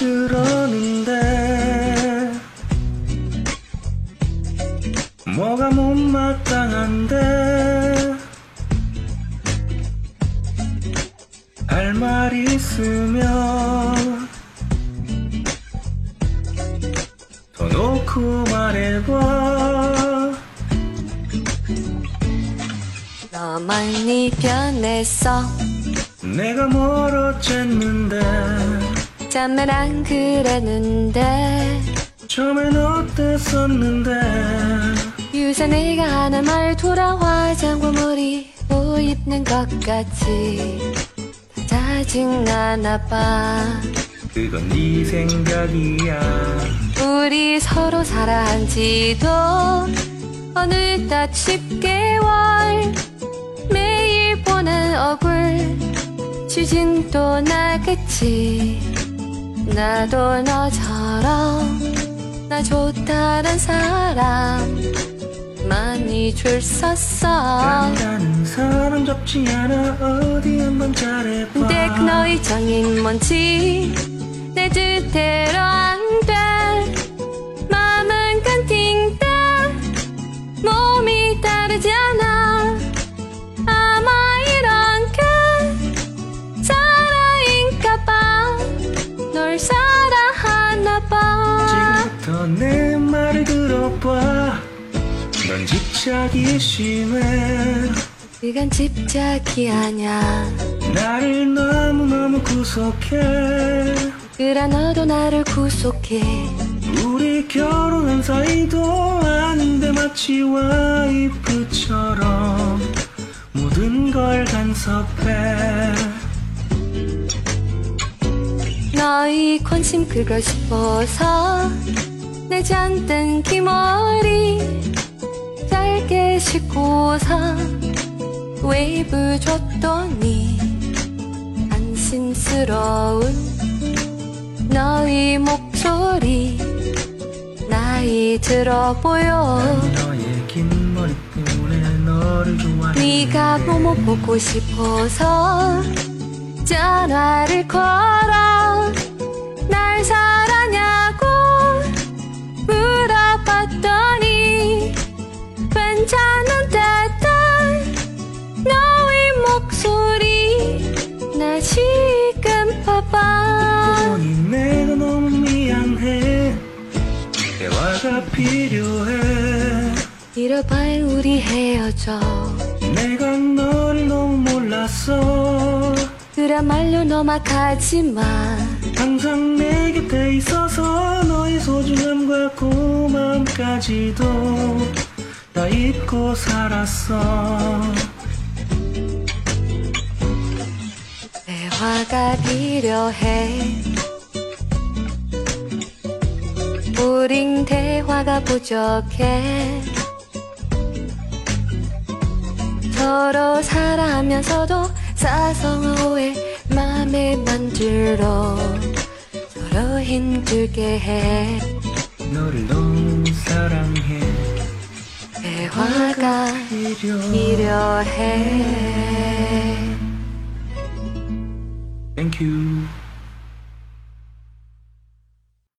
그러는데 뭐가 못마땅한데 할 말 있으면 더 놓고 말해봐. 너만 네 편에서 내가 멀어졌는데 잠을 안 그랬는데. 처음엔 어땠었는데? 유사 내가 하는 말 돌아와 장구 머리 옷 입는 것 같이. 짜증나나 봐. 그건 네 생각이야. 우리 서로 살아 한 지도 어느덧 10개월. 매일 보는 얼굴 지진도 나겠지 나도 너처럼 나 좋다는 사람 많이 줄 섰어. 간다는 사람 잡지 않아. 어디 한번 잘해봐. 근데 그 너의 정인 뭔지 내 뜻대로 안 내 말을 들어봐. 넌 집착이 심해. 그건 집착이 아냐 나를 너무너무 구속해. 그래 너도 나를 구속해. 우리 결혼한 사이도 아닌데 마치 와이프처럼 모든 걸 간섭해. 너의 관심 끌고 싶어서 내 잔뜩 긴 머리 짧게 씻고서 웨이브 줬더니 안심스러운 너의 목소리 나이 들어 보여. 너의 긴 머리 때문에 너를 좋아해. 네가 뭐뭐 보고 싶어서 전화를 걸어 날 사랑 나 지금 봐봐. 보니 내가 너무 미안해. 대화가 필요해. 잃어봐야 우리 헤어져. 내가 너를 너무 몰랐어 그야말로 너막하지만 항상 내 곁에 있어서 너의 소중함과 고마움까지도 다 잊고 살았어 화가 필요해. 우린 대화가 부족해. 서로 사랑하면서도 사소한 오해 맘에 만들어. 서로 힘들게 해. 너를 너무 사랑해. 대화가 필요해 Thank you